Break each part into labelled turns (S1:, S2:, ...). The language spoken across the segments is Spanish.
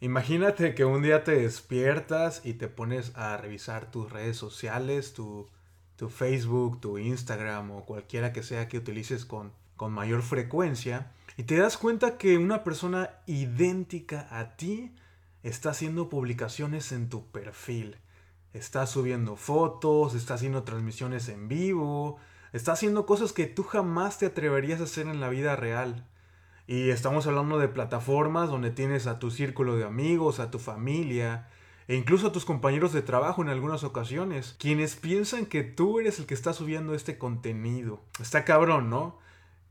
S1: Imagínate que un día te despiertas y te pones a revisar tus redes sociales, tu, tu Facebook, tu Instagram o cualquiera que sea que utilices con, con mayor frecuencia y te das cuenta que una persona idéntica a ti está haciendo publicaciones en tu perfil. Está subiendo fotos, está haciendo transmisiones en vivo, está haciendo cosas que tú jamás te atreverías a hacer en la vida real. Y estamos hablando de plataformas donde tienes a tu círculo de amigos, a tu familia, e incluso a tus compañeros de trabajo en algunas ocasiones, quienes piensan que tú eres el que está subiendo este contenido. Está cabrón, ¿no?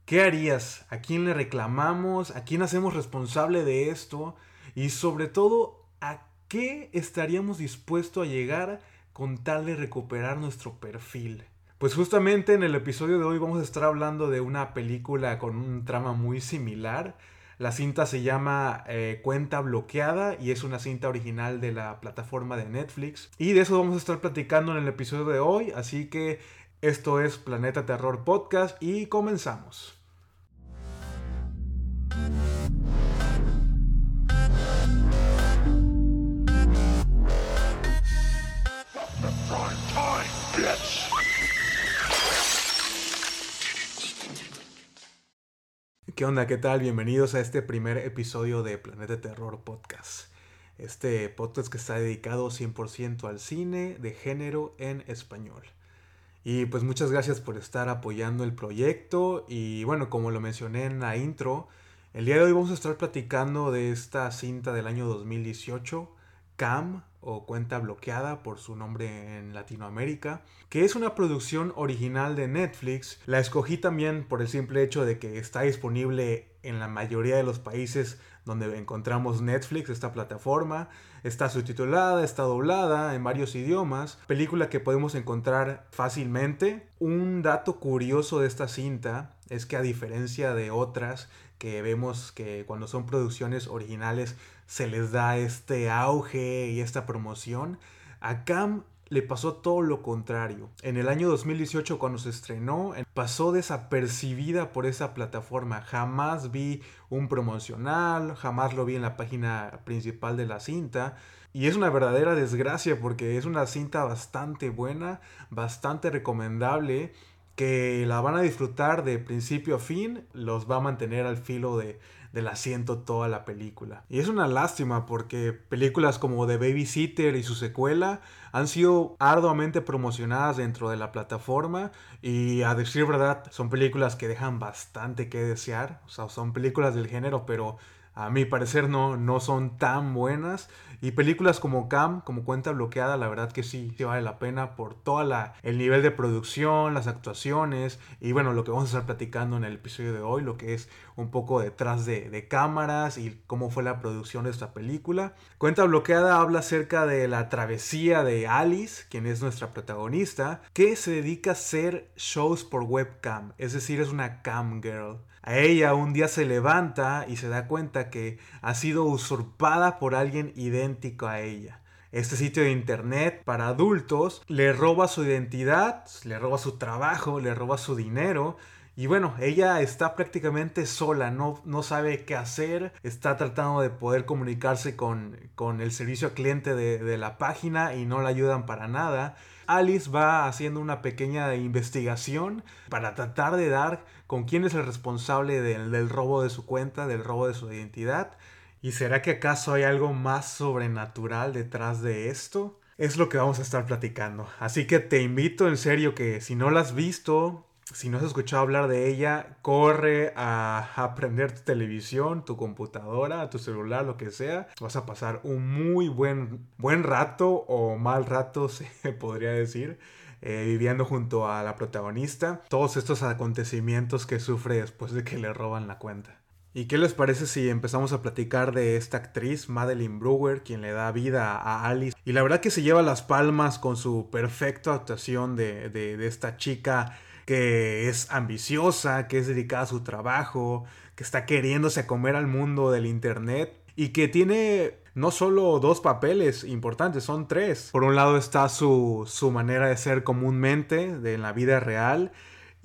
S1: ¿Qué harías? ¿A quién le reclamamos? ¿A quién hacemos responsable de esto? Y sobre todo, ¿a qué estaríamos dispuestos a llegar con tal de recuperar nuestro perfil? Pues justamente en el episodio de hoy vamos a estar hablando de una película con un trama muy similar. La cinta se llama eh, Cuenta Bloqueada y es una cinta original de la plataforma de Netflix. Y de eso vamos a estar platicando en el episodio de hoy, así que esto es Planeta Terror Podcast y comenzamos. ¿Qué onda? ¿Qué tal? Bienvenidos a este primer episodio de Planeta Terror Podcast. Este podcast que está dedicado 100% al cine de género en español. Y pues muchas gracias por estar apoyando el proyecto y bueno, como lo mencioné en la intro, el día de hoy vamos a estar platicando de esta cinta del año 2018, Cam o Cuenta Bloqueada por su nombre en Latinoamérica, que es una producción original de Netflix. La escogí también por el simple hecho de que está disponible en la mayoría de los países donde encontramos Netflix, esta plataforma. Está subtitulada, está doblada en varios idiomas. Película que podemos encontrar fácilmente. Un dato curioso de esta cinta es que a diferencia de otras que vemos que cuando son producciones originales se les da este auge y esta promoción, a Cam le pasó todo lo contrario. En el año 2018 cuando se estrenó, pasó desapercibida por esa plataforma. Jamás vi un promocional, jamás lo vi en la página principal de la cinta. Y es una verdadera desgracia porque es una cinta bastante buena, bastante recomendable que la van a disfrutar de principio a fin, los va a mantener al filo de, del asiento toda la película. Y es una lástima porque películas como The Babysitter y su secuela han sido arduamente promocionadas dentro de la plataforma y a decir verdad son películas que dejan bastante que desear, o sea, son películas del género, pero a mi parecer no, no son tan buenas. Y películas como Cam, como cuenta bloqueada, la verdad que sí, sí vale la pena por todo el nivel de producción, las actuaciones y bueno, lo que vamos a estar platicando en el episodio de hoy, lo que es un poco detrás de, de cámaras y cómo fue la producción de esta película. Cuenta bloqueada habla acerca de la travesía de Alice, quien es nuestra protagonista, que se dedica a hacer shows por webcam, es decir, es una cam girl. A ella un día se levanta y se da cuenta que ha sido usurpada por alguien idéntico a ella. Este sitio de internet para adultos le roba su identidad, le roba su trabajo, le roba su dinero y bueno, ella está prácticamente sola, no, no sabe qué hacer, está tratando de poder comunicarse con, con el servicio cliente de, de, la página y no la ayudan para nada. Alice va haciendo una pequeña investigación para tratar de dar con quién es el responsable del, robo de su cuenta, del robo de su identidad. ¿Y será que acaso hay algo más sobrenatural detrás de esto? Es lo que vamos a estar platicando. Así que te invito en serio que si no la has visto, si no has escuchado hablar de ella, corre a aprender tu televisión, tu computadora, tu celular, lo que sea. Vas a pasar un muy buen, buen rato o mal rato, se podría decir, eh, viviendo junto a la protagonista. Todos estos acontecimientos que sufre después de que le roban la cuenta. ¿Y qué les parece si empezamos a platicar de esta actriz, Madeline Brewer, quien le da vida a Alice? Y la verdad que se lleva las palmas con su perfecta actuación de, de, de esta chica que es ambiciosa, que es dedicada a su trabajo, que está queriéndose comer al mundo del Internet y que tiene no solo dos papeles importantes, son tres. Por un lado está su, su manera de ser comúnmente de en la vida real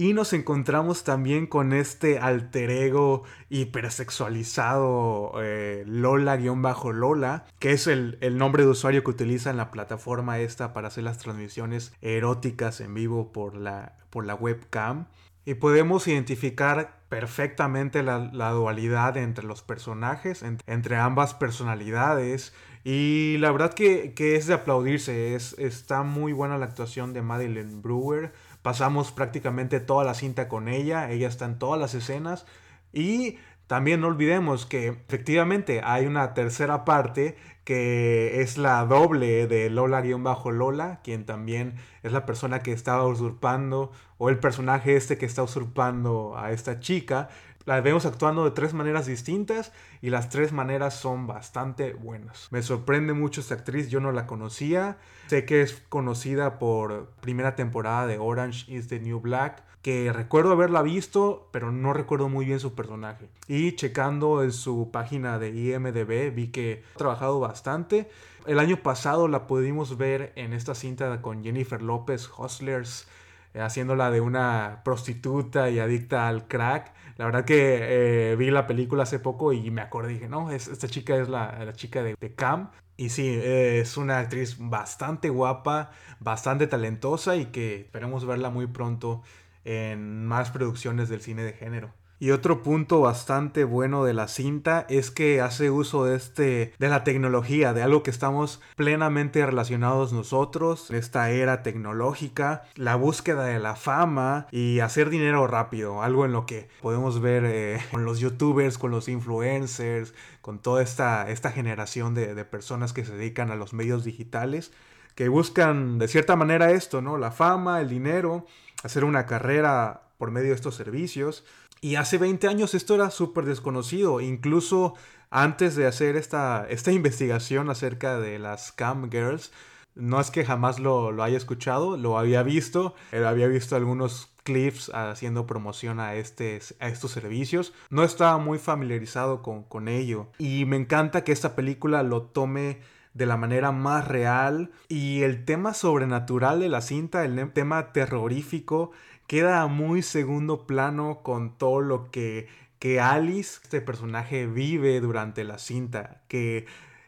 S1: Y nos encontramos también con este alter ego hipersexualizado eh, Lola-Lola, que es el, nombre de usuario que utiliza en la plataforma esta para hacer las transmisiones eróticas en vivo por la, por la webcam. Y podemos identificar perfectamente la, dualidad entre los personajes, entre ambas personalidades. Y la verdad que, es de aplaudirse, es, está muy buena la actuación de Madeline Brewer. Pasamos prácticamente toda la cinta con ella, ella está en todas las escenas. Y también no olvidemos que efectivamente hay una tercera parte que es la doble de Lola-Lola, quien también es la persona que estaba usurpando, o el personaje este que está usurpando a esta chica. La vemos actuando de tres maneras distintas y las tres maneras son bastante buenas. Me sorprende mucho esta actriz, yo no la conocía. Sé que es conocida por primera temporada de Orange is the New Black que recuerdo haberla visto, pero no recuerdo muy bien su personaje. Y checando en su página de IMDB vi que ha trabajado bastante. El año pasado la pudimos ver en esta cinta con Jennifer López, Hustlers, haciéndola de una prostituta y adicta al crack. La verdad que eh, vi la película hace poco y me acordé, dije, no, esta chica es la, la chica de, de Cam. Y sí, es una actriz bastante guapa, bastante talentosa y que esperemos verla muy pronto en más producciones del cine de género. Y otro punto bastante bueno de la cinta es que hace uso de este de la tecnología, de algo que estamos plenamente relacionados nosotros, esta era tecnológica, la búsqueda de la fama y hacer dinero rápido, algo en lo que podemos ver eh, con los youtubers, con los influencers, con toda esta, esta generación de, de personas que se dedican a los medios digitales, que buscan de cierta manera esto, ¿no? La fama, el dinero hacer una carrera por medio de estos servicios. Y hace 20 años esto era súper desconocido, incluso antes de hacer esta, esta investigación acerca de las cam girls, no es que jamás lo, haya escuchado, lo había visto, había visto algunos clips haciendo promoción a, este, a estos servicios, no estaba muy familiarizado con, con ello. Y me encanta que esta película lo tome de la manera más real. Y el tema sobrenatural de la cinta, el tema terrorífico, queda a muy segundo plano con todo lo que, que Alice, este personaje, vive durante la cinta, que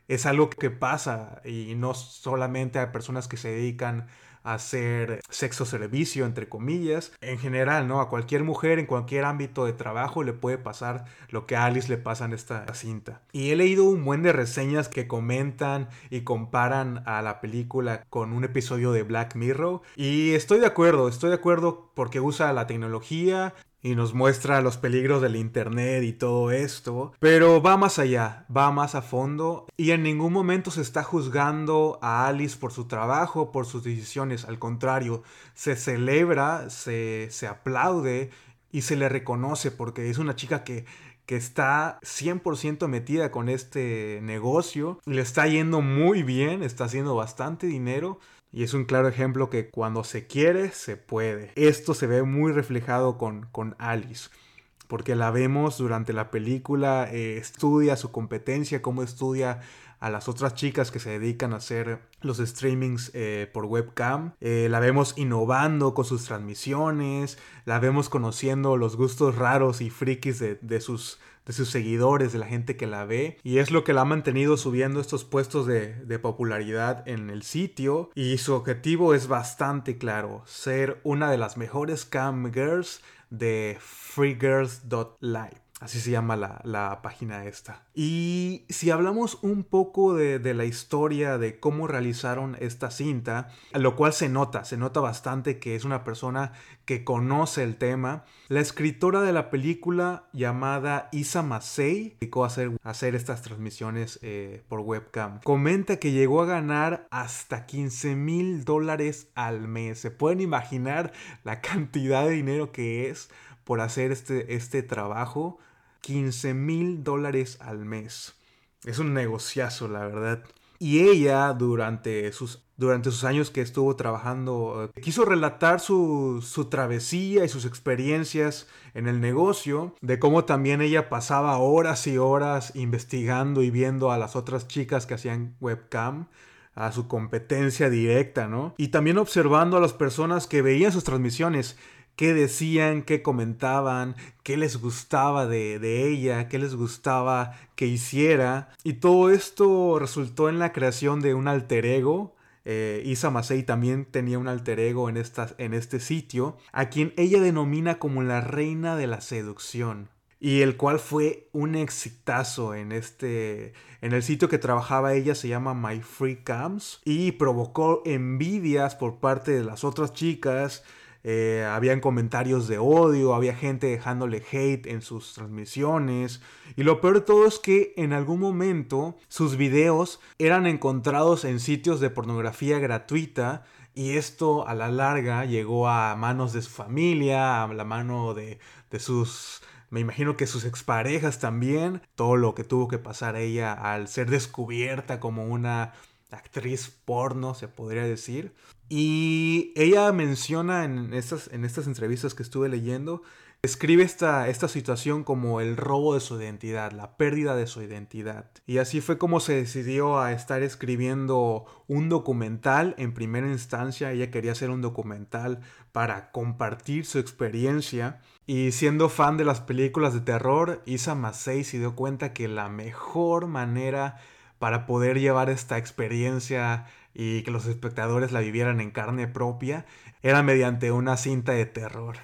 S1: es algo que pasa. Y no solamente a personas que se dedican hacer sexo servicio, entre comillas. En general, ¿no? A cualquier mujer en cualquier ámbito de trabajo le puede pasar lo que a Alice le pasa en esta cinta. Y he leído un buen de reseñas que comentan y comparan a la película con un episodio de Black Mirror. Y estoy de acuerdo, estoy de acuerdo porque usa la tecnología, y nos muestra los peligros del Internet y todo esto, pero va más allá, va más a fondo y en ningún momento se está juzgando a Alice por su trabajo, por sus decisiones, al contrario, se celebra, se, se aplaude y se le reconoce porque es una chica que que está 100% metida con este negocio, le está yendo muy bien, está haciendo bastante dinero y es un claro ejemplo que cuando se quiere, se puede. Esto se ve muy reflejado con, con Alice. Porque la vemos durante la película, eh, estudia su competencia, cómo estudia a las otras chicas que se dedican a hacer los streamings eh, por webcam. Eh, la vemos innovando con sus transmisiones, la vemos conociendo los gustos raros y frikis de, de sus de sus seguidores, de la gente que la ve. Y es lo que la ha mantenido subiendo estos puestos de, de popularidad en el sitio. Y su objetivo es bastante claro, ser una de las mejores cam girls de freegirls.live. Así se llama la, página esta. Y si hablamos un poco de, de, la historia de cómo realizaron esta cinta, lo cual se nota, se nota bastante que es una persona que conoce el tema. La escritora de la película llamada Isa Masei dedicó a hacer, hacer estas transmisiones eh, por webcam. Comenta que llegó a ganar hasta 15 mil dólares al mes. ¿Se pueden imaginar la cantidad de dinero que es por hacer este, este trabajo? 15 mil dólares al mes. Es un negociazo, la verdad. Y ella, durante sus, durante sus años que estuvo trabajando, eh, quiso relatar su, su, travesía y sus experiencias en el negocio, de cómo también ella pasaba horas y horas investigando y viendo a las otras chicas que hacían webcam a su competencia directa, ¿no? Y también observando a las personas que veían sus transmisiones qué decían, qué comentaban, qué les gustaba de, de, ella, qué les gustaba que hiciera. Y todo esto resultó en la creación de un alter ego. Eh, Masei también tenía un alter ego en, en este sitio, a quien ella denomina como la reina de la seducción y el cual fue un exitazo en este en el sitio que trabajaba ella se llama My Free Cams y provocó envidias por parte de las otras chicas eh, habían comentarios de odio, había gente dejándole hate en sus transmisiones. Y lo peor de todo es que en algún momento sus videos eran encontrados en sitios de pornografía gratuita. Y esto a la larga llegó a manos de su familia, a la mano de, de sus me imagino que sus exparejas también, todo lo que tuvo que pasar ella al ser descubierta como una actriz porno, se podría decir. Y ella menciona en estas, en estas entrevistas que estuve leyendo, escribe esta, esta situación como el robo de su identidad, la pérdida de su identidad. Y así fue como se decidió a estar escribiendo un documental. En primera instancia, ella quería hacer un documental para compartir su experiencia y siendo fan de las películas de terror, Isa Masei se dio cuenta que la mejor manera para poder llevar esta experiencia y que los espectadores la vivieran en carne propia era mediante una cinta de terror.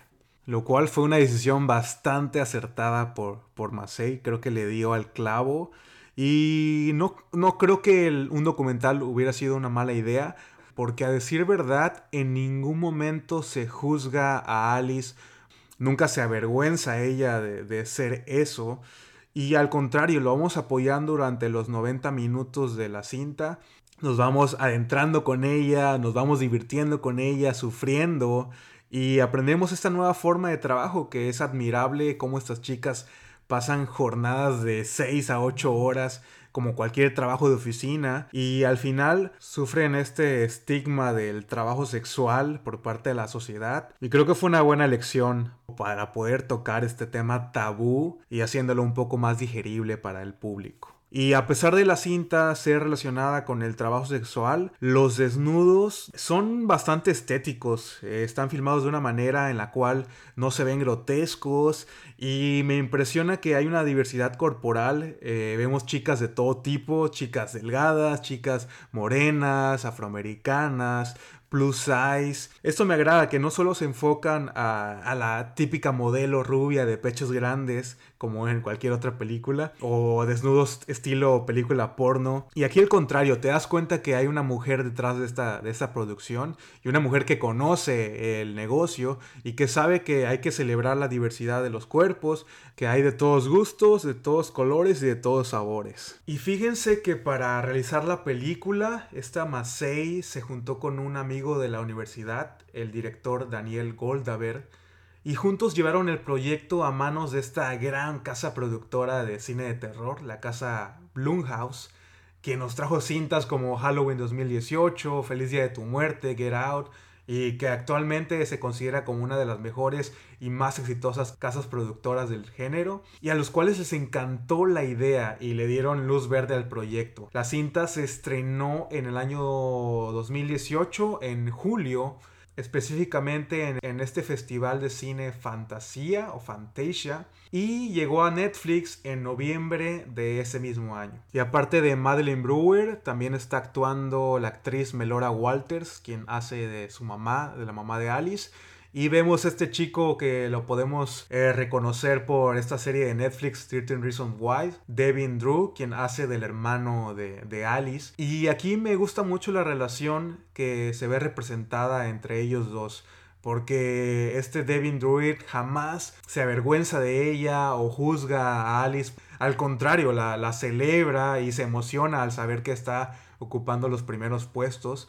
S1: Lo cual fue una decisión bastante acertada por, por Masei, creo que le dio al clavo. Y no, no creo que un documental hubiera sido una mala idea, porque a decir verdad, en ningún momento se juzga a Alice nunca se avergüenza ella de, ser eso. Y al contrario, lo vamos apoyando durante los 90 minutos de la cinta. Nos vamos adentrando con ella, nos vamos divirtiendo con ella, sufriendo y aprendemos esta nueva forma de trabajo que es admirable cómo estas chicas pasan jornadas de 6 a 8 horas como cualquier trabajo de oficina y al final sufren este estigma del trabajo sexual por parte de la sociedad y creo que fue una buena lección para poder tocar este tema tabú y haciéndolo un poco más digerible para el público. Y a pesar de la cinta ser relacionada con el trabajo sexual, los desnudos son bastante estéticos. Están filmados de una manera en la cual no se ven grotescos y me impresiona que hay una diversidad corporal. Eh, vemos chicas de todo tipo, chicas delgadas, chicas morenas, afroamericanas, plus size. Esto me agrada, que no solo se enfocan a, la típica modelo rubia de pechos grandes, como en cualquier otra película, o desnudos estilo película porno. Y aquí al contrario, te das cuenta que hay una mujer detrás de esta, de esta producción, y una mujer que conoce el negocio y que sabe que hay que celebrar la diversidad de los cuerpos, que hay de todos gustos, de todos colores y de todos sabores. Y fíjense que para realizar la película, esta Masei se juntó con un amigo de la universidad, el director Daniel Goldaber, y juntos llevaron el proyecto a manos de esta gran casa productora de cine de terror, la casa Blumhouse, quien nos trajo cintas como Halloween 2018, Feliz Día de tu Muerte, Get Out, y que actualmente se considera como una de las mejores y más exitosas casas productoras del género, y a los cuales les encantó la idea y le dieron luz verde al proyecto. La cinta se estrenó en el año 2018, en julio, específicamente en, este festival de cine Fantasía o Fantasia y llegó a Netflix en noviembre de ese mismo año. Y aparte de Madeline Brewer, también está actuando la actriz Melora Walters, quien hace de su mamá, de la mamá de Alice. Y vemos este chico que lo podemos eh, reconocer por esta serie de Netflix, 13 Reasons Why, Devin Drew, quien hace del hermano de, de, Alice. Y aquí me gusta mucho la relación que se ve representada entre ellos dos. Porque este Devin Druid jamás se avergüenza de ella o juzga a Alice. Al contrario, la, la celebra y se emociona al saber que está ocupando los primeros puestos.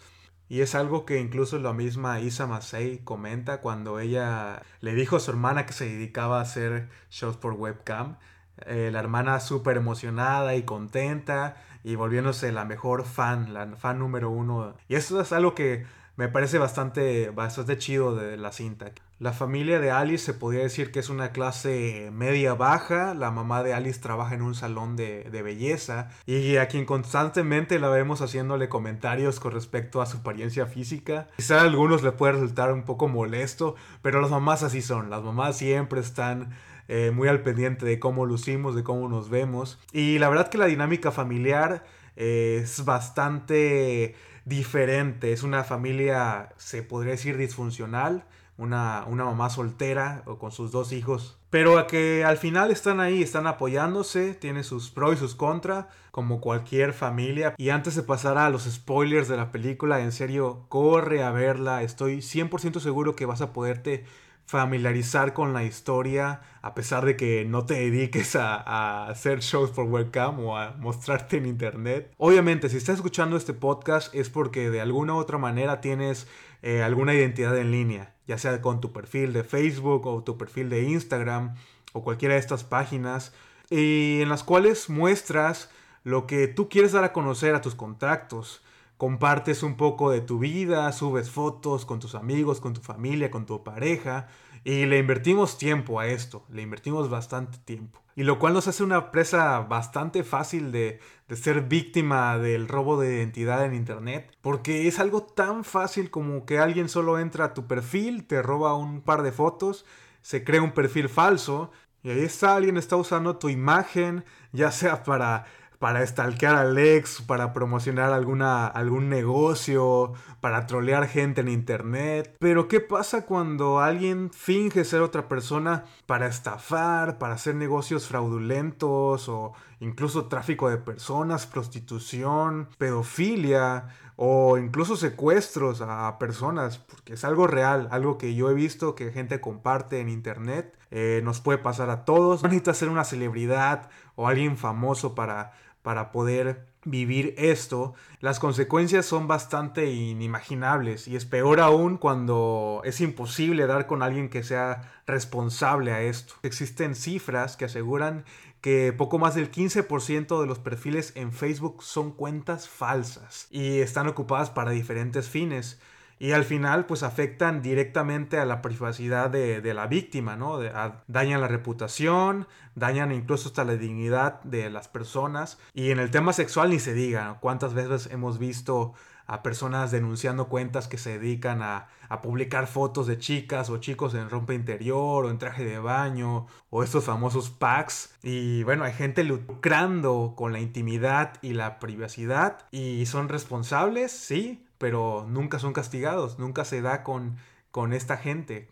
S1: Y es algo que incluso la misma Isa Masei comenta cuando ella le dijo a su hermana que se dedicaba a hacer shows por webcam. Eh, la hermana súper emocionada y contenta y volviéndose la mejor fan, la fan número uno. Y eso es algo que me parece bastante, bastante chido de la cinta. La familia de Alice se podría decir que es una clase media baja. La mamá de Alice trabaja en un salón de, de, belleza y a quien constantemente la vemos haciéndole comentarios con respecto a su apariencia física. Quizá a algunos le puede resultar un poco molesto, pero las mamás así son. Las mamás siempre están eh, muy al pendiente de cómo lucimos, de cómo nos vemos. Y la verdad que la dinámica familiar eh, es bastante diferente. Es una familia, se podría decir, disfuncional una, mamá soltera o con sus dos hijos. Pero a que al final están ahí, están apoyándose, tiene sus pros y sus contras, como cualquier familia. Y antes de pasar a los spoilers de la película, en serio, corre a verla. Estoy 100% seguro que vas a poderte familiarizar con la historia a pesar de que no te dediques a, a, hacer shows por webcam o a mostrarte en internet. Obviamente, si estás escuchando este podcast es porque de alguna u otra manera tienes eh, alguna identidad en línea, ya sea con tu perfil de Facebook o tu perfil de Instagram o cualquiera de estas páginas, y en las cuales muestras lo que tú quieres dar a conocer a tus contactos. Compartes un poco de tu vida, subes fotos con tus amigos, con tu familia, con tu pareja, y le invertimos tiempo a esto, le invertimos bastante tiempo. Y lo cual nos hace una presa bastante fácil de, de ser víctima del robo de identidad en Internet. Porque es algo tan fácil como que alguien solo entra a tu perfil, te roba un par de fotos, se crea un perfil falso. Y ahí está, alguien está usando tu imagen, ya sea para para stalkear al ex, para promocionar alguna, algún negocio, para trolear gente en internet. Pero ¿qué pasa cuando alguien finge ser otra persona para estafar, para hacer negocios fraudulentos o incluso tráfico de personas, prostitución, pedofilia o incluso secuestros a personas? Porque es algo real, algo que yo he visto que gente comparte en internet. Eh, nos puede pasar a todos. No necesitas ser una celebridad o alguien famoso para para poder vivir esto, las consecuencias son bastante inimaginables y es peor aún cuando es imposible dar con alguien que sea responsable a esto. Existen cifras que aseguran que poco más del 15% de los perfiles en Facebook son cuentas falsas y están ocupadas para diferentes fines y al final pues afectan directamente a la privacidad de, la víctima, ¿no? dañan la reputación, dañan incluso hasta la dignidad de las personas y en el tema sexual ni se diga, ¿cuántas veces hemos visto a personas denunciando cuentas que se dedican a, a, publicar fotos de chicas o chicos en rompe interior o en traje de baño o estos famosos packs. Y bueno, hay gente lucrando con la intimidad y la privacidad y son responsables, sí, pero nunca son castigados, nunca se da con, con esta gente.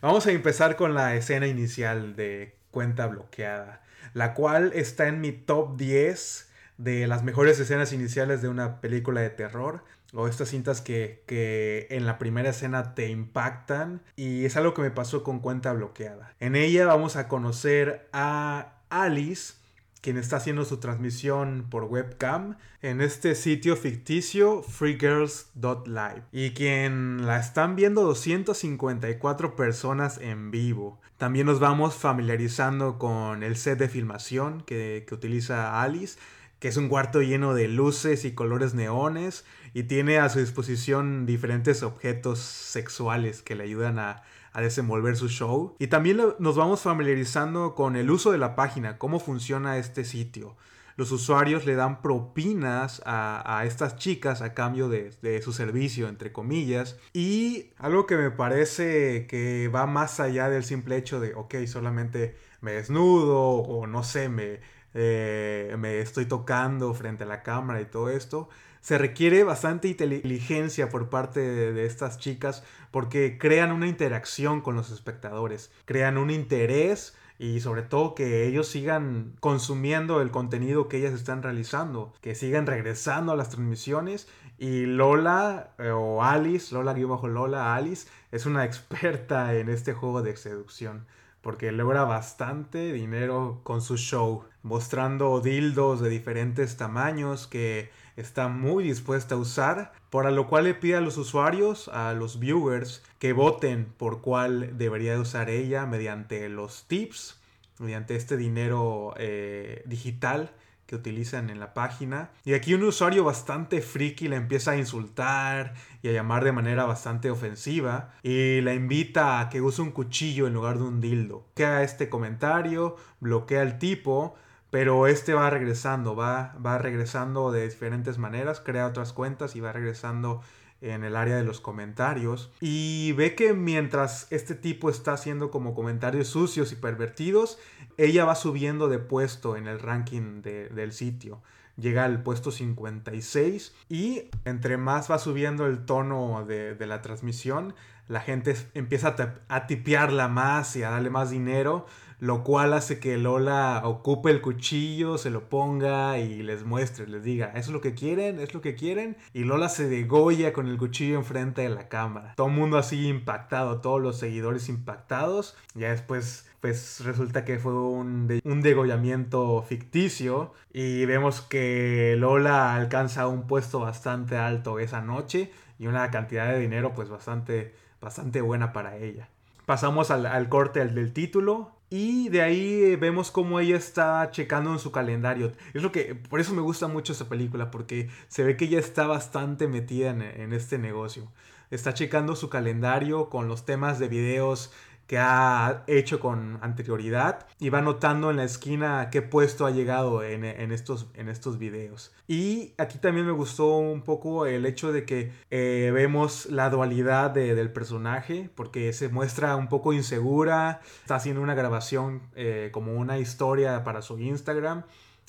S1: Vamos a empezar con la escena inicial de Cuenta Bloqueada, la cual está en mi top 10 de las mejores escenas iniciales de una película de terror o estas cintas que, que, en la primera escena te impactan y es algo que me pasó con cuenta bloqueada. En ella vamos a conocer a Alice quien está haciendo su transmisión por webcam en este sitio ficticio freegirls.live y quien la están viendo 254 personas en vivo. También nos vamos familiarizando con el set de filmación que, que utiliza Alice que es un cuarto lleno de luces y colores neones y tiene a su disposición diferentes objetos sexuales que le ayudan a, a desenvolver su show. Y también nos vamos familiarizando con el uso de la página, cómo funciona este sitio. Los usuarios le dan propinas a, estas chicas a cambio de, su servicio, entre comillas. Y algo que me parece que va más allá del simple hecho de, ok, solamente me desnudo o no sé, me, eh, me estoy tocando frente a la cámara y todo esto. Se requiere bastante inteligencia por parte de, estas chicas porque crean una interacción con los espectadores, crean un interés y sobre todo que ellos sigan consumiendo el contenido que ellas están realizando, que sigan regresando a las transmisiones. Y Lola eh, o Alice, Lola bajo Lola, Alice es una experta en este juego de seducción porque logra bastante dinero con su show, mostrando dildos de diferentes tamaños que está muy dispuesta a usar, para lo cual le pide a los usuarios, a los viewers, que voten por cuál debería usar ella mediante los tips, mediante este dinero eh, digital que utilizan en la página. Y aquí un usuario bastante friki le empieza a insultar y a llamar de manera bastante ofensiva y la invita a que use un cuchillo en lugar de un dildo. Queda este comentario, bloquea al tipo, pero este va regresando, va, va regresando de diferentes maneras, crea otras cuentas y va regresando en el área de los comentarios y ve que mientras este tipo está haciendo como comentarios sucios y pervertidos, ella va subiendo de puesto en el ranking del sitio. Llega al puesto 56 y entre más va subiendo el tono de, la transmisión, la gente empieza a, a tipearla más y a darle más dinero lo cual hace que Lola ocupe el cuchillo, se lo ponga y les muestre, les diga, es lo que quieren, es lo que quieren, y Lola se degolla con el cuchillo enfrente de la cámara. Todo el mundo así impactado, todos los seguidores impactados, ya después pues resulta que fue un, un degollamiento ficticio y vemos que Lola alcanza un puesto bastante alto esa noche y una cantidad de dinero pues bastante, bastante buena para ella. Pasamos al, al corte del título. Y de ahí vemos cómo ella está checando en su calendario. Es lo que, por eso me gusta mucho esta película, porque se ve que ella está bastante metida en, en este negocio. Está checando su calendario con los temas de videos que ha hecho con anterioridad y va notando en la esquina qué puesto ha llegado en, estos, en estos videos. Y aquí también me gustó un poco el hecho de que eh, vemos la dualidad del personaje porque se muestra un poco insegura, está haciendo una grabación eh, como una historia para su Instagram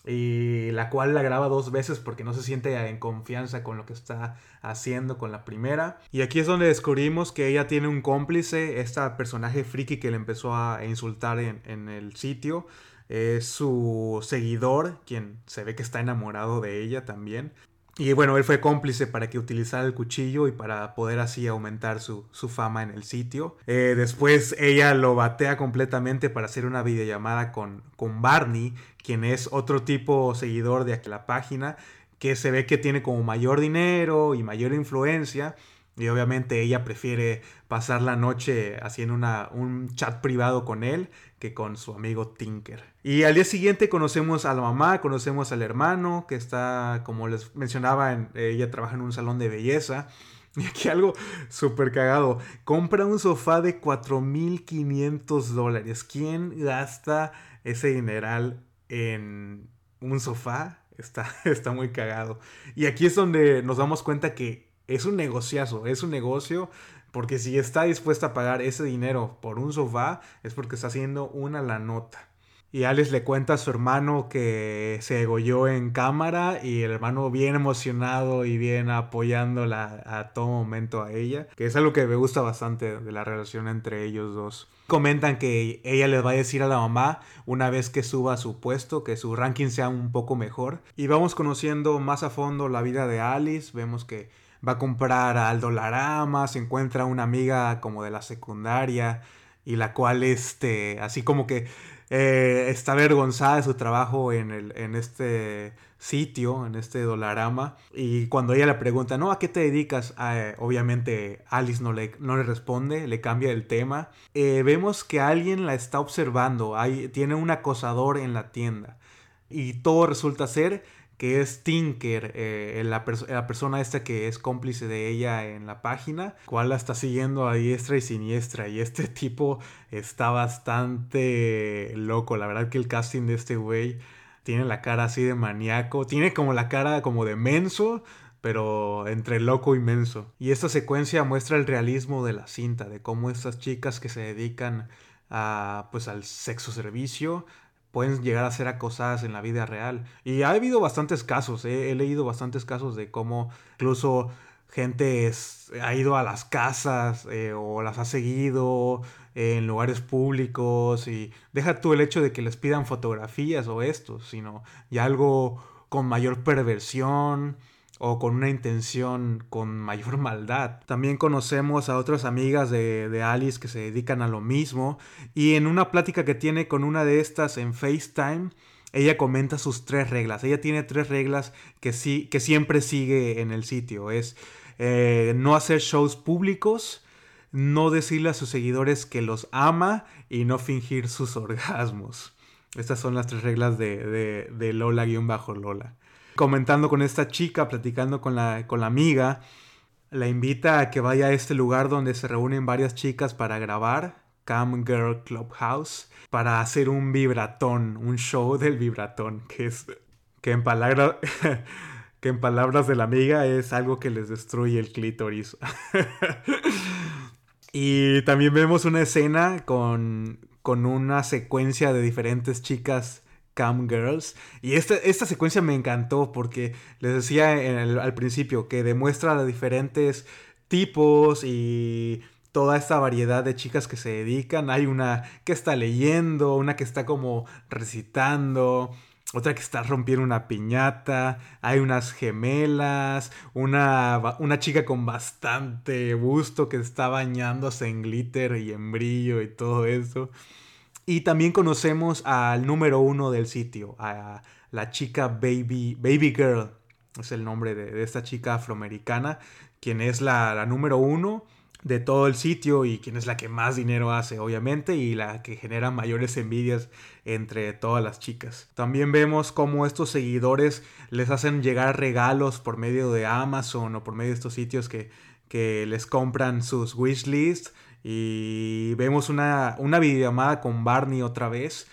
S1: y la cual la graba dos veces porque no se siente en confianza con lo que está haciendo con la primera. Y aquí es donde descubrimos que ella tiene un cómplice, esta personaje friki que le empezó a insultar en, en el sitio. Es su seguidor, quien se ve que está enamorado de ella también. Y bueno, él fue cómplice para que utilizara el cuchillo y para poder así aumentar su, fama en el sitio. Eh, después ella lo batea completamente para hacer una videollamada con, con Barney, quien es otro tipo seguidor de la página, que se ve que tiene como mayor dinero y mayor influencia. Y obviamente ella prefiere pasar la noche haciendo una, un chat privado con él que con su amigo Tinker. Y al día siguiente conocemos a la mamá, conocemos al hermano, que está, como les mencionaba, ella trabaja en un salón de belleza. Y aquí algo súper cagado. Compra un sofá de 4.500 dólares. ¿Quién gasta ese dineral en un sofá? Está, está muy cagado. Y aquí es donde nos damos cuenta que es un negociazo, es un negocio, porque si está dispuesta a pagar ese dinero por un sofá, es porque está haciendo una la nota. Y Alex le cuenta a su hermano que se degolló en cámara y el hermano bien emocionado y bien apoyándola a todo momento a ella, que es algo que me gusta bastante de la relación entre ellos dos. Comentan que ella les va a decir a la mamá una vez que suba su puesto que su ranking sea un poco mejor. Y vamos conociendo más a fondo la vida de Alice, vemos que va a comprar al Dolarama, se encuentra una amiga como de la secundaria y la cual este, así como que eh, está avergonzada de su trabajo en, el, en este sitio, en este Dolarama. Y cuando ella le pregunta, no, ¿a qué te dedicas? Ah, obviamente Alice no le, no le responde, le cambia el tema. Eh, vemos que alguien la está observando, hay, tiene un acosador en la tienda. Y todo resulta ser que es Tinker, eh, la, persona esta que es cómplice de ella en la página, cual la está siguiendo a diestra y siniestra. Y este tipo está bastante loco. La verdad que el casting de este güey tiene la cara así de maníaco, tiene como la cara como de menso, pero entre loco y menso. Y esta secuencia muestra el realismo de la cinta, de cómo estas chicas que se dedican a, pues, al sexo servicio pueden llegar a ser acosadas en la vida real. Y ha habido bastantes casos, ¿eh? he leído bastantes casos de cómo incluso gente ha ido a las casas eh, o las ha seguido en lugares públicos y deja tú el hecho de que les pidan fotografías o esto, sino ya algo con mayor perversión o con una intención con mayor maldad. También conocemos a otras amigas de, de, Alice que se dedican a lo mismo y en una plática que tiene con una de estas en FaceTime, ella comenta sus tres reglas. Ella tiene tres reglas que, sí, que siempre sigue en el sitio. Es eh, no hacer shows públicos, no decirle a sus seguidores que los ama y no fingir sus orgasmos. Estas son las tres reglas de, de, de Lola-Lola. Comentando con esta chica, platicando con la, con la amiga, la invita a que vaya a este lugar donde se reúnen varias chicas para grabar, Cam Girl Clubhouse, para hacer un vibratón, un show del vibratón, que es que en palabras que en palabras de la amiga es algo que les destruye el clítoris. y también vemos una escena con, con una secuencia de diferentes chicas Cam Girls. Y esta, esta secuencia me encantó porque les decía al principio que demuestra diferentes tipos y toda esta variedad de chicas que se dedican. Hay una que está leyendo, una que está como recitando, otra que está rompiendo una piñata, hay unas gemelas, una, una chica con bastante gusto que está bañándose en glitter y en brillo y todo eso. Y también conocemos al número uno del sitio, a la chica Baby, Baby Girl, es el nombre de, esta chica afroamericana, quien es la, número uno de todo el sitio y quien es la que más dinero hace, obviamente, y la que genera mayores envidias entre todas las chicas. También vemos cómo estos seguidores les hacen llegar regalos por medio de Amazon o por medio de estos sitios que, que les compran sus wishlists y vemos una, una videollamada con Barney otra vez,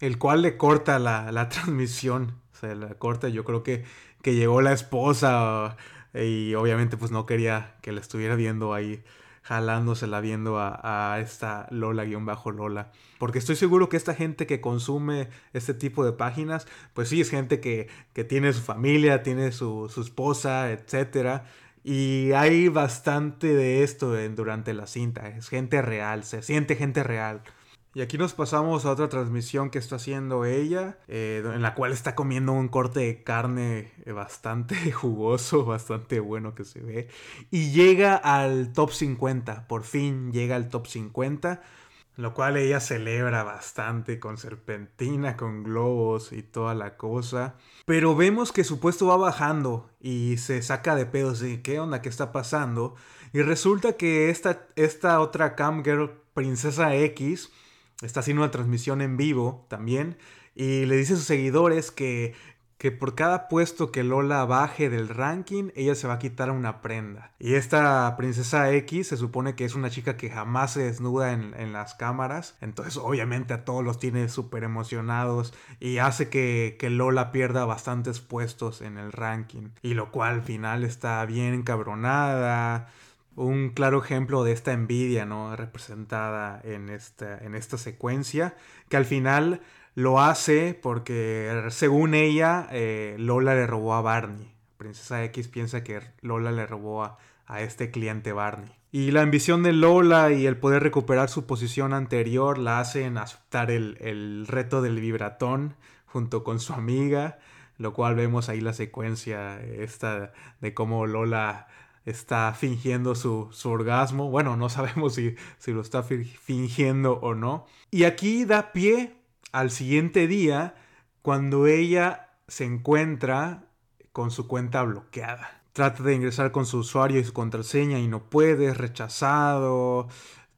S1: el cual le corta la, la transmisión, se la corta, yo creo que, que llegó la esposa y obviamente pues no quería que la estuviera viendo ahí jalándosela viendo a, a esta Lola-Lola. Porque estoy seguro que esta gente que consume este tipo de páginas, pues sí, es gente que, que tiene su familia, tiene su, su esposa, etc. Y hay bastante de esto durante la cinta. Es gente real, se siente gente real. Y aquí nos pasamos a otra transmisión que está haciendo ella, eh, en la cual está comiendo un corte de carne eh, bastante jugoso, bastante bueno que se ve. Y llega al top 50, por fin llega al top 50, lo cual ella celebra bastante con serpentina, con globos y toda la cosa. Pero vemos que su puesto va bajando y se saca de pedos de qué onda, qué está pasando. Y resulta que esta, esta otra camgirl, Princesa X, está haciendo una transmisión en vivo también y le dice a sus seguidores que, que por cada puesto que Lola baje del ranking, ella se va a quitar una prenda. Y esta princesa X se supone que es una chica que jamás se desnuda en, en las cámaras. Entonces obviamente a todos los tiene súper emocionados y hace que, que, Lola pierda bastantes puestos en el ranking. Y lo cual al final está bien cabronada un claro ejemplo de esta envidia, ¿no? Representada en esta, en esta secuencia, que al final lo hace porque, según ella, eh, Lola le robó a Barney. Princesa X piensa que Lola le robó a, este cliente Barney. Y la ambición de Lola y el poder recuperar su posición anterior la hacen aceptar el, el reto del vibratón junto con su amiga, lo cual vemos ahí la secuencia esta de cómo Lola está fingiendo su, orgasmo. Bueno, no sabemos si, si lo está fingiendo o no. Y aquí da pie al siguiente día cuando ella se encuentra con su cuenta bloqueada. Trata de ingresar con su usuario y su contraseña y no puede, es rechazado.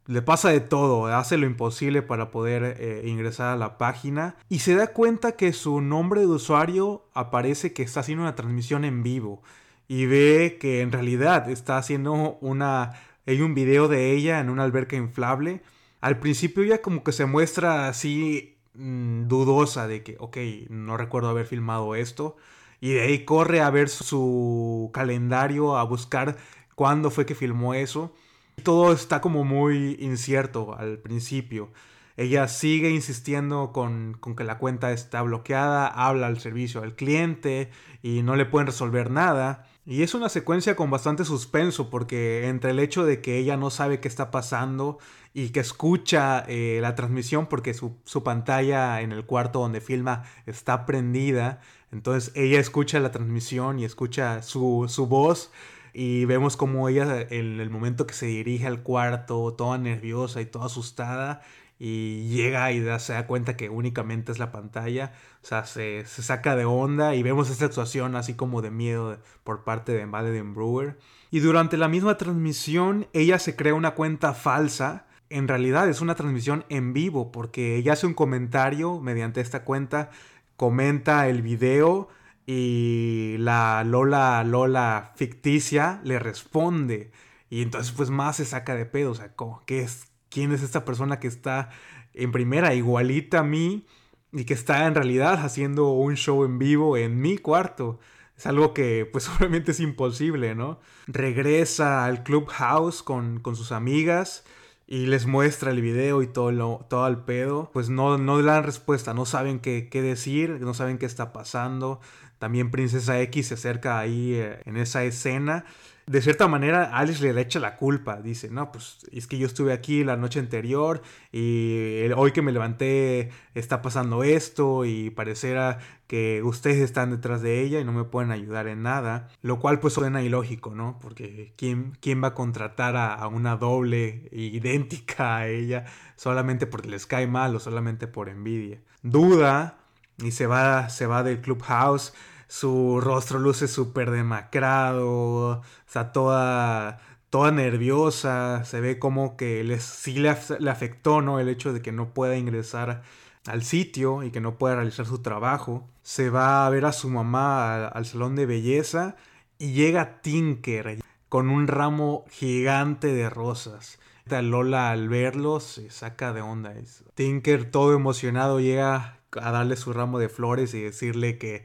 S1: Le pasa de todo, hace lo imposible para poder eh, ingresar a la página y se da cuenta que su nombre de usuario aparece que está haciendo una transmisión en vivo y ve que en realidad está haciendo una... Hay un video de ella en una alberca inflable. Al principio ella como que se muestra así mm, dudosa de que, ok, no recuerdo haber filmado esto. Y de ahí corre a ver su calendario, a buscar cuándo fue que filmó eso. Todo está como muy incierto al principio. Ella sigue insistiendo con, con, que la cuenta está bloqueada, habla al servicio al cliente y no le pueden resolver nada. Y es una secuencia con bastante suspenso porque entre el hecho de que ella no sabe qué está pasando y que escucha eh, la transmisión porque su, pantalla en el cuarto donde filma está prendida, entonces ella escucha la transmisión y escucha su, su voz y vemos como ella en el momento que se dirige al cuarto toda nerviosa y toda asustada y llega y se da cuenta que únicamente es la pantalla, o sea, se, saca de onda y vemos esta actuación así como de miedo por parte de Madeline Brewer. Y durante la misma transmisión, ella se crea una cuenta falsa en realidad es una transmisión en vivo porque ella hace un comentario mediante esta cuenta, comenta el video y la Lola Lola ficticia le responde. Y entonces pues más se saca de pedo, o sea, ¿qué es, ¿quién es esta persona que está en primera igualita a mí y que está en realidad haciendo un show en vivo en mi cuarto? Es algo que pues obviamente es imposible, ¿no? Regresa al Clubhouse con, con sus amigas y les muestra el video y todo, lo, todo el pedo, pues no, no le dan respuesta, no saben qué, qué decir, no saben qué está pasando. También Princesa X se acerca ahí eh, en esa escena de cierta manera Alice le echa la culpa. Dice, no, pues es que yo estuve aquí la noche anterior y hoy que me levanté está pasando esto y pareciera que ustedes están detrás de ella y no me pueden ayudar en nada. Lo cual pues suena ilógico, ¿no? Porque ¿quién, quién va a contratar a, a una doble idéntica a ella solamente porque les cae mal o solamente por envidia? Duda y se va, se va del clubhouse su rostro luce súper demacrado, está toda, toda nerviosa, se ve como que les, sí le, afectó ¿no? el hecho de que no pueda ingresar al sitio y que no pueda realizar su trabajo. Se va a ver a su mamá al, salón de belleza y llega Tinker con un ramo gigante de rosas. Lola al verlo se saca de onda. Tinker todo emocionado llega a darle su ramo de flores y decirle que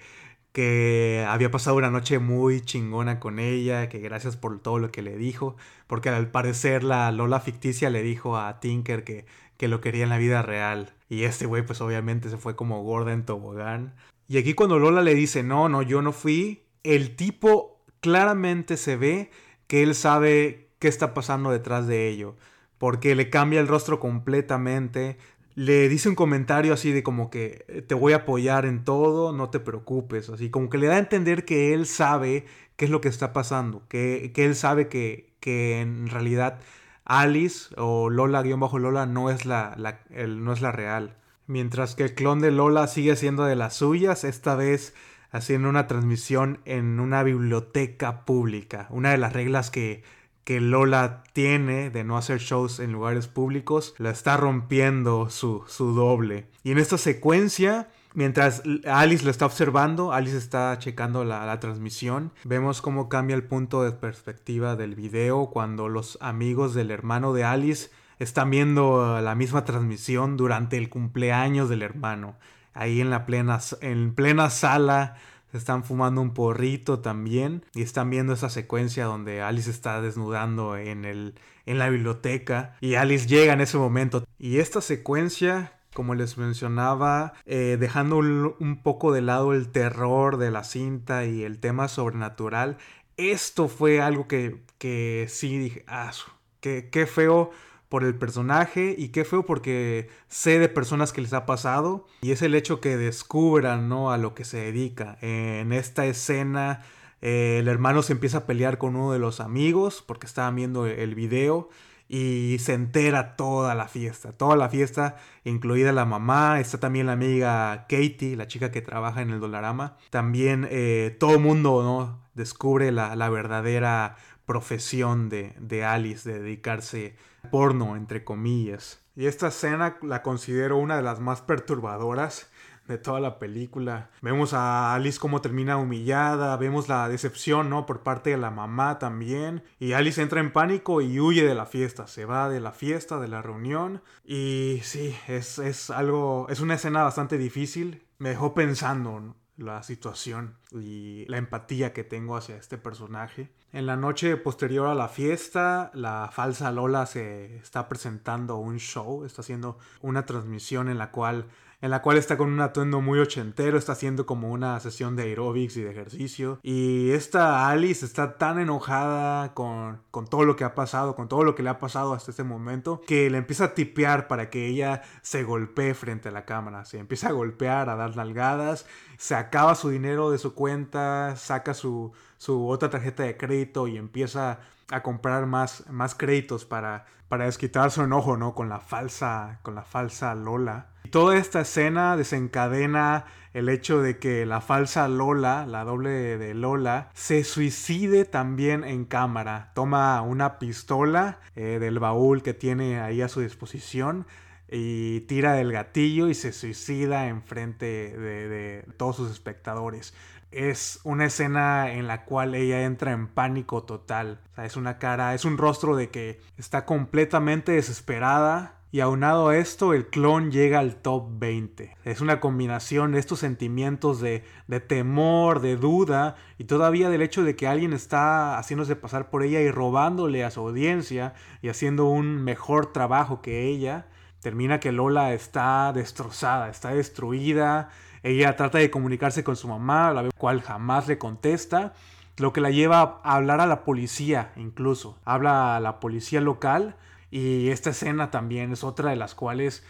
S1: que había pasado una noche muy chingona con ella, que gracias por todo lo que le dijo, porque al parecer la Lola ficticia le dijo a Tinker que, que lo quería en la vida real. Y este güey pues obviamente se fue como gorda en tobogán. Y aquí cuando Lola le dice, no, no, yo no fui, el tipo claramente se ve que él sabe qué está pasando detrás de ello. Porque le cambia el rostro completamente, le dice un comentario así de como que eh, te voy a apoyar en todo, no te preocupes, así como que le da a entender que él sabe qué es lo que está pasando, que, él sabe que, que, en realidad Alice o Lola-Lola no, es la, no es la real. Mientras que el clon de Lola sigue siendo de las suyas, esta vez haciendo una transmisión en una biblioteca pública. Una de las reglas que que Lola tiene de no hacer shows en lugares públicos, la está rompiendo su, su doble. Y en esta secuencia, mientras Alice lo está observando, Alice está checando la, la, transmisión, vemos cómo cambia el punto de perspectiva del video cuando los amigos del hermano de Alice están viendo la misma transmisión durante el cumpleaños del hermano. Ahí en la plena, en plena sala están fumando un porrito también y están viendo esa secuencia donde Alice está desnudando en, el, en la biblioteca y Alice llega en ese momento. Y esta secuencia, como les mencionaba, eh, dejando un, poco de lado el terror de la cinta y el tema sobrenatural, esto fue algo que, que sí dije, ah, qué, qué feo por el personaje y qué feo porque sé de personas que les ha pasado y es el hecho que descubran ¿no? a lo que se dedica. En esta escena eh, el hermano se empieza a pelear con uno de los amigos porque estaban viendo el video y se entera toda la fiesta, toda la fiesta, incluida la mamá, está también la amiga Katie, la chica que trabaja en el Dolarama. También eh, todo el mundo ¿no? descubre la, la verdadera profesión de, de Alice, de dedicarse porno, entre comillas. Y esta escena la considero una de las más perturbadoras de toda la película. Vemos a Alice como termina humillada, vemos la decepción, ¿no? Por parte de la mamá también. Y Alice entra en pánico y huye de la fiesta, se va de la fiesta, de la reunión. Y sí, es, es algo, es una escena bastante difícil. Me dejó pensando, la situación y la empatía que tengo hacia este personaje. En la noche posterior a la fiesta, la falsa Lola se está presentando un show, está haciendo una transmisión en la cual en la cual está con un atuendo muy ochentero, está haciendo como una sesión de aerobics y de ejercicio. Y esta Alice está tan enojada con, con todo lo que ha pasado, con todo lo que le ha pasado hasta este momento, que le empieza a tipear para que ella se golpee frente a la cámara. Se empieza a golpear, a dar nalgadas, se acaba su dinero de su cuenta, saca su, su otra tarjeta de crédito y empieza a comprar más, más créditos para, para desquitar su enojo, ¿no? Con la falsa, con la falsa Lola. Toda esta escena desencadena el hecho de que la falsa Lola, la doble de Lola, se suicide también en cámara. Toma una pistola eh, del baúl que tiene ahí a su disposición y tira del gatillo y se suicida enfrente de, de todos sus espectadores es una escena en la cual ella entra en pánico total. Es una cara, es un rostro de que está completamente desesperada. Y aunado a esto, el clon llega al top 20. Es una combinación de estos sentimientos de, de temor, de duda y todavía del hecho de que alguien está haciéndose pasar por ella y robándole a su audiencia y haciendo un mejor trabajo que ella. Termina que Lola está destrozada, está destruida, ella trata de comunicarse con su mamá, la cual jamás le contesta, lo que la lleva a hablar a la policía incluso. Habla a la policía local y esta escena también es otra de las cuales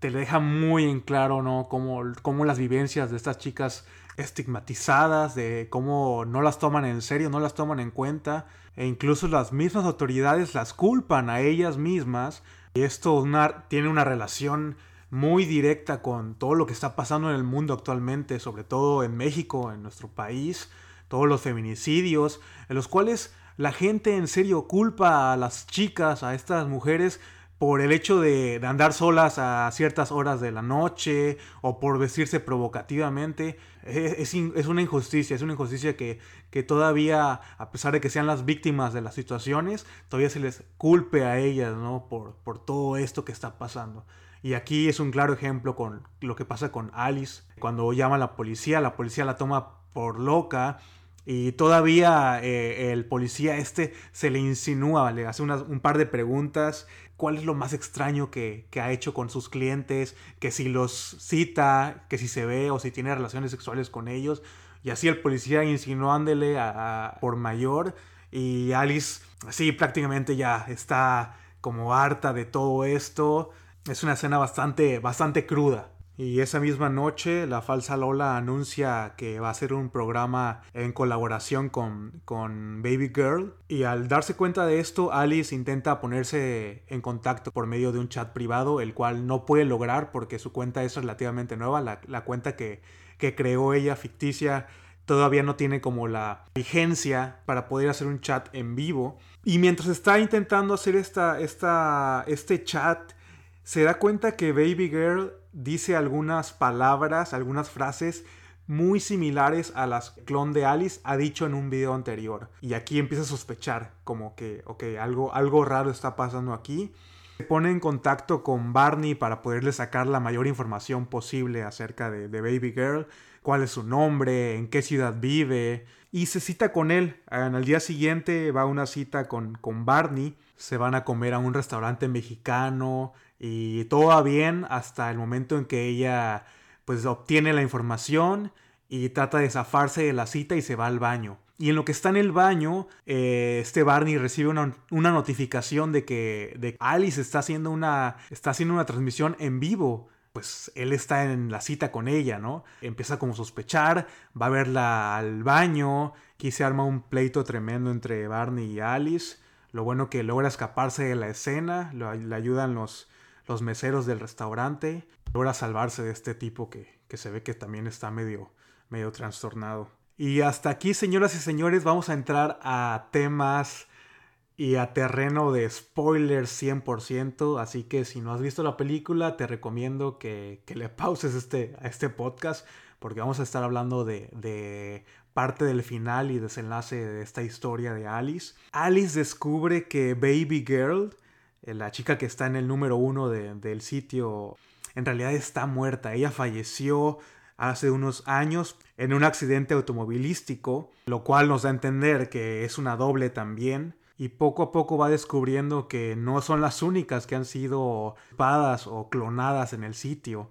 S1: te deja muy en claro, ¿no? Cómo, cómo las vivencias de estas chicas estigmatizadas, de cómo no las toman en serio, no las toman en cuenta, e incluso las mismas autoridades las culpan a ellas mismas. Y esto tiene una relación muy directa con todo lo que está pasando en el mundo actualmente, sobre todo en México, en nuestro país, todos los feminicidios, en los cuales la gente en serio culpa a las chicas, a estas mujeres, por el hecho de, andar solas a ciertas horas de la noche o por vestirse provocativamente. Es, una injusticia, es una injusticia que, que, todavía, a pesar de que sean las víctimas de las situaciones, todavía se les culpe a ellas, ¿no? Por, por todo esto que está pasando. Y aquí es un claro ejemplo con lo que pasa con Alice. Cuando llama a la policía, la policía la toma por loca y todavía eh, el policía este se le insinúa, le hace un par de preguntas. ¿Cuál es lo más extraño que, ha hecho con sus clientes? Que si los cita, que si se ve o si tiene relaciones sexuales con ellos. Y así el policía insinuándole a, por mayor. Y Alice, sí, prácticamente ya está como harta de todo esto. Es una escena bastante, bastante cruda. Y esa misma noche la falsa Lola anuncia que va a hacer un programa en colaboración con, con, Baby Girl. Y al darse cuenta de esto, Alice intenta ponerse en contacto por medio de un chat privado, el cual no puede lograr porque su cuenta es relativamente nueva. La, cuenta que, que creó ella ficticia todavía no tiene como la vigencia para poder hacer un chat en vivo. Y mientras está intentando hacer esta, esta, este chat, se da cuenta que Baby Girl dice algunas palabras, algunas frases muy similares a las que clon de Alice ha dicho en un video anterior. Y aquí empieza a sospechar como que, ok, algo, algo raro está pasando aquí. Se pone en contacto con Barney para poderle sacar la mayor información posible acerca de, Baby Girl, cuál es su nombre, en qué ciudad vive, y se cita con él. Al día siguiente va a una cita con, con Barney, se van a comer a un restaurante mexicano, y todo va bien hasta el momento en que ella pues obtiene la información y trata de zafarse de la cita y se va al baño. Y en lo que está en el baño, eh, este Barney recibe una, notificación de que de Alice está haciendo, una, está haciendo una transmisión en vivo. Pues él está en la cita con ella, ¿no? Empieza como a sospechar, va a verla al baño, aquí se arma un pleito tremendo entre Barney y Alice. Lo bueno que logra escaparse de la escena, le ayudan los, los meseros del restaurante, logra salvarse de este tipo que, se ve que también está medio, medio trastornado. Y hasta aquí, señoras y señores, vamos a entrar a temas y a terreno de spoilers 100%. Así que si no has visto la película, te recomiendo que, le pauses este, a este podcast porque vamos a estar hablando de, de, parte del final y desenlace de esta historia de Alice. Alice descubre que Baby Girl la chica que está en el número uno del sitio, en realidad está muerta. Ella falleció hace unos años en un accidente automovilístico, lo cual nos da a entender que es una doble también. Y poco a poco va descubriendo que no son las únicas que han sido padas o clonadas en el sitio.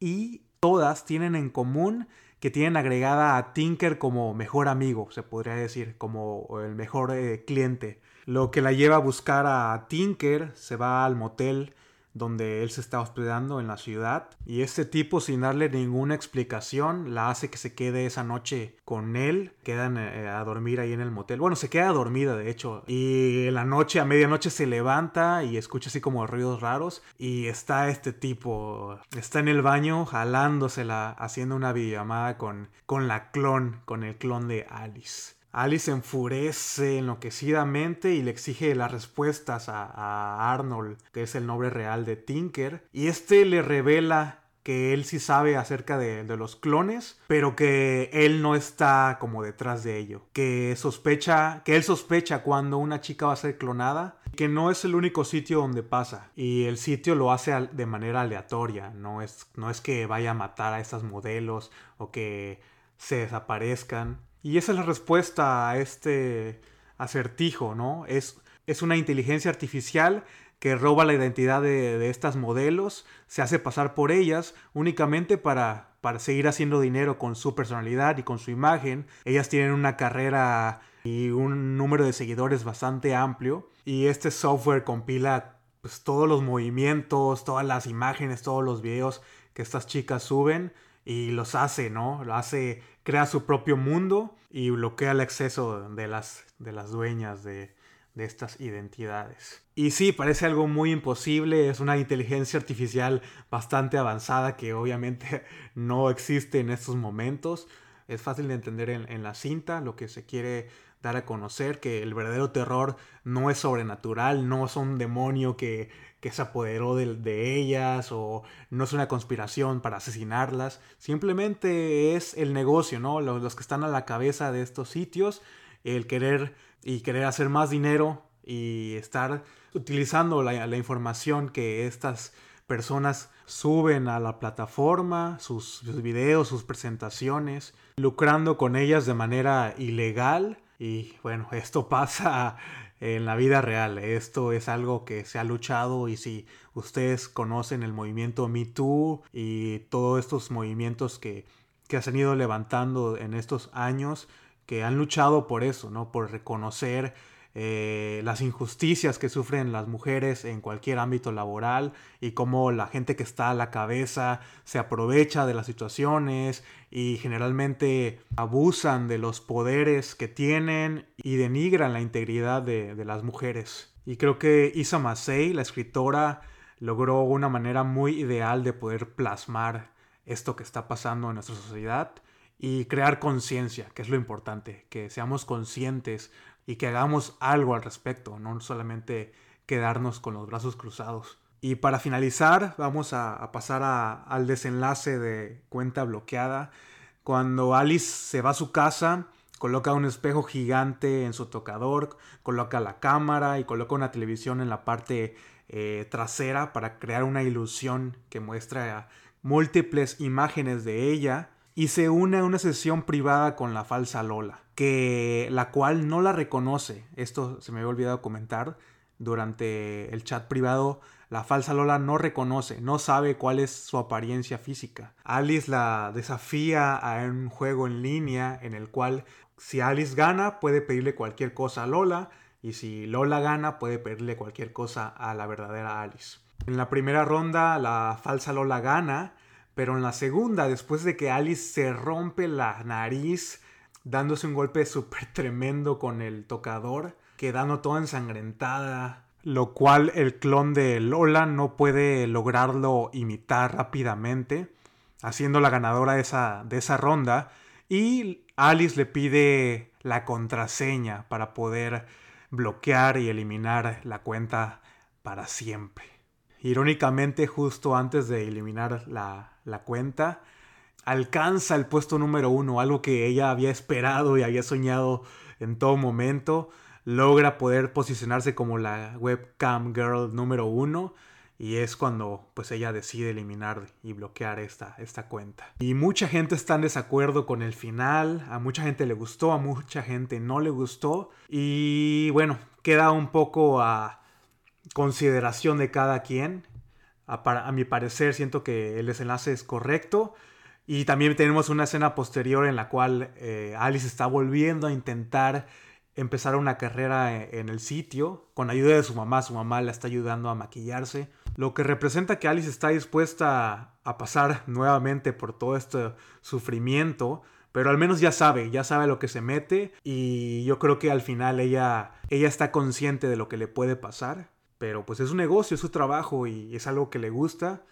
S1: Y todas tienen en común que tienen agregada a Tinker como mejor amigo, se podría decir, como el mejor eh, cliente lo que la lleva a buscar a Tinker, se va al motel donde él se está hospedando en la ciudad. Y este tipo, sin darle ninguna explicación, la hace que se quede esa noche con él. Quedan eh, a dormir ahí en el motel. Bueno, se queda dormida, de hecho. Y en la noche, a medianoche, se levanta y escucha así como ruidos raros. Y está este tipo, está en el baño jalándosela, haciendo una videollamada con, con la clon, con el clon de Alice. Alice enfurece enloquecidamente y le exige las respuestas a, Arnold, que es el nombre real de Tinker, y este le revela que él sí sabe acerca de, los clones, pero que él no está como detrás de ello. Que sospecha, que él sospecha cuando una chica va a ser clonada, que no es el único sitio donde pasa. Y el sitio lo hace de manera aleatoria. No es, no es que vaya a matar a estas modelos o que se desaparezcan. Y esa es la respuesta a este acertijo, ¿no? Es, es una inteligencia artificial que roba la identidad de, estas modelos, se hace pasar por ellas únicamente para, para seguir haciendo dinero con su personalidad y con su imagen. Ellas tienen una carrera y un número de seguidores bastante amplio y este software compila pues, todos los movimientos, todas las imágenes, todos los videos que estas chicas suben y los hace, ¿no? Lo hace, crea su propio mundo y bloquea el acceso de las, de las dueñas de, de estas identidades. Y sí, parece algo muy imposible, es una inteligencia artificial bastante avanzada que obviamente no existe en estos momentos. Es fácil de entender en, en la cinta lo que se quiere dar a conocer, que el verdadero terror no es sobrenatural, no es un demonio que que se apoderó de, ellas o no es una conspiración para asesinarlas, simplemente es el negocio, ¿no? Los, que están a la cabeza de estos sitios, el querer y querer hacer más dinero y estar utilizando la, la información que estas personas suben a la plataforma, sus, sus, videos, sus presentaciones, lucrando con ellas de manera ilegal. Y bueno, esto pasa en la vida real. Esto es algo que se ha luchado y si ustedes conocen el movimiento Me Too y todos estos movimientos que, que se han ido levantando en estos años, que han luchado por eso, ¿no? Por reconocer eh, las injusticias que sufren las mujeres en cualquier ámbito laboral y cómo la gente que está a la cabeza se aprovecha de las situaciones y generalmente abusan de los poderes que tienen y denigran la integridad de, las mujeres. Y creo que Isa Masei, la escritora, logró una manera muy ideal de poder plasmar esto que está pasando en nuestra sociedad y crear conciencia, que es lo importante, que seamos conscientes y que hagamos algo al respecto, no solamente quedarnos con los brazos cruzados. Y para finalizar, vamos a, pasar al desenlace de cuenta bloqueada. Cuando Alice se va a su casa, coloca un espejo gigante en su tocador, coloca la cámara y coloca una televisión en la parte eh, trasera para crear una ilusión que muestra múltiples imágenes de ella y se une a una sesión privada con la falsa Lola que la cual no la reconoce. Esto se me había olvidado comentar durante el chat privado. La falsa Lola no reconoce, no sabe cuál es su apariencia física. Alice la desafía a un juego en línea en el cual si Alice gana puede pedirle cualquier cosa a Lola y si Lola gana puede pedirle cualquier cosa a la verdadera Alice. En la primera ronda la falsa Lola gana, pero en la segunda, después de que Alice se rompe la nariz dándose un golpe súper tremendo con el tocador, quedando toda ensangrentada, lo cual el clon de Lola no puede lograrlo imitar rápidamente, haciendo la ganadora de esa, de esa ronda, y Alice le pide la contraseña para poder bloquear y eliminar la cuenta para siempre. Irónicamente, justo antes de eliminar la, la cuenta, alcanza el puesto número uno, algo que ella había esperado y había soñado en todo momento, logra poder posicionarse como la webcam girl número uno y es cuando pues ella decide eliminar y bloquear esta, esta cuenta. Y mucha gente está en desacuerdo con el final, a mucha gente le gustó, a mucha gente no le gustó y bueno, queda un poco a consideración de cada quien. A, mi parecer siento que el desenlace es correcto. Y también tenemos una escena posterior en la cual eh, Alice está volviendo a intentar empezar una carrera e, en el sitio con ayuda de su mamá. Su mamá la está ayudando a maquillarse. lo que representa que Alice está dispuesta a pasar nuevamente por todo este sufrimiento, pero al menos ya sabe, ya sabe lo que se mete y yo creo que al final ella, ella está consciente de lo que le puede pasar, pero pues es un negocio, es su trabajo y es algo que le gusta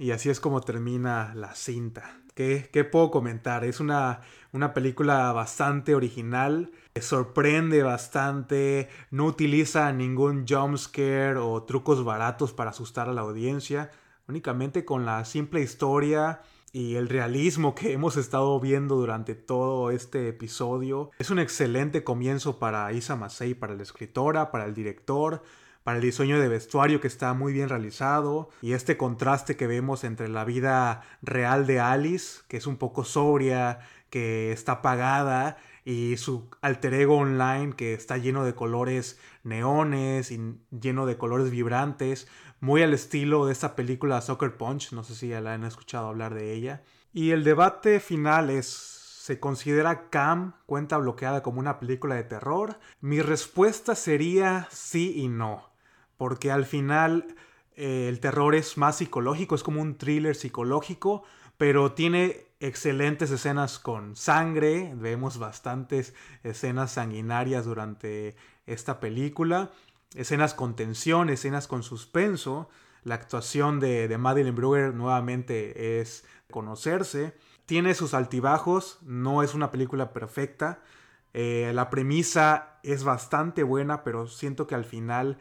S1: y así es como termina la cinta. ¿Qué, qué puedo comentar? Es una, una película bastante original, sorprende bastante, no utiliza ningún jumpscare o trucos baratos para asustar a la audiencia, únicamente con la simple historia y el realismo que hemos estado viendo durante todo este episodio. Es un excelente comienzo para Isa Masei, para la escritora, para el director, para el diseño de vestuario que está muy bien realizado y este contraste que vemos entre la vida real de Alice, que es un poco sobria, que está apagada, y su alter ego online que está lleno de colores neones y lleno de colores vibrantes, muy al estilo de esta película Soccer Punch, no sé si ya la han escuchado hablar de ella. Y el debate final es, ¿se considera Cam cuenta bloqueada como una película de terror? Mi respuesta sería sí y no porque al final eh, el terror es más psicológico, es como un thriller psicológico, pero tiene excelentes escenas con sangre, vemos bastantes escenas sanguinarias durante esta película, escenas con tensión, escenas con suspenso, la actuación de, de Madeline Brewer nuevamente es conocerse, tiene sus altibajos, no es una película perfecta, eh, la premisa es bastante buena, pero siento que al final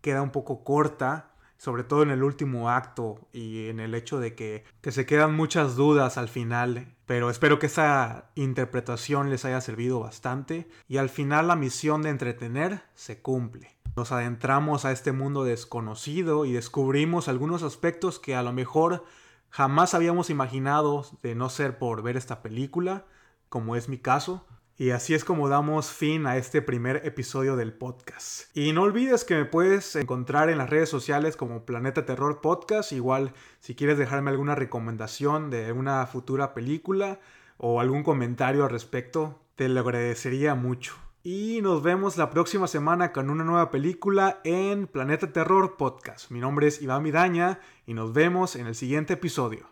S1: queda un poco corta, sobre todo en el último acto y en el hecho de que, que se quedan muchas dudas al final, pero espero que esa interpretación les haya servido bastante y al final la misión de entretener se cumple. Nos adentramos a este mundo desconocido y descubrimos algunos aspectos que a lo mejor jamás habíamos imaginado de no ser por ver esta película, como es mi caso, y así es como damos fin a este primer episodio del podcast. Y no olvides que me puedes encontrar en las redes sociales como Planeta Terror Podcast. Igual si quieres dejarme alguna recomendación de una futura película o algún comentario al respecto, te lo agradecería mucho. Y nos vemos la próxima semana con una nueva película en Planeta Terror Podcast. Mi nombre es Iván Midaña y nos vemos en el siguiente episodio.